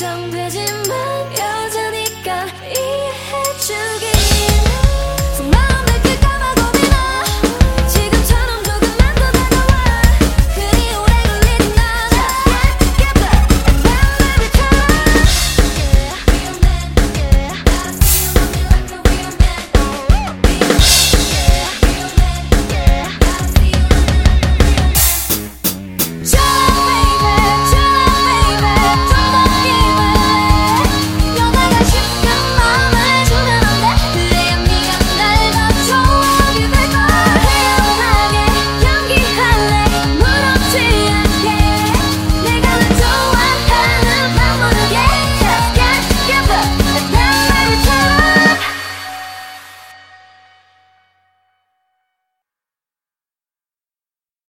想贴近。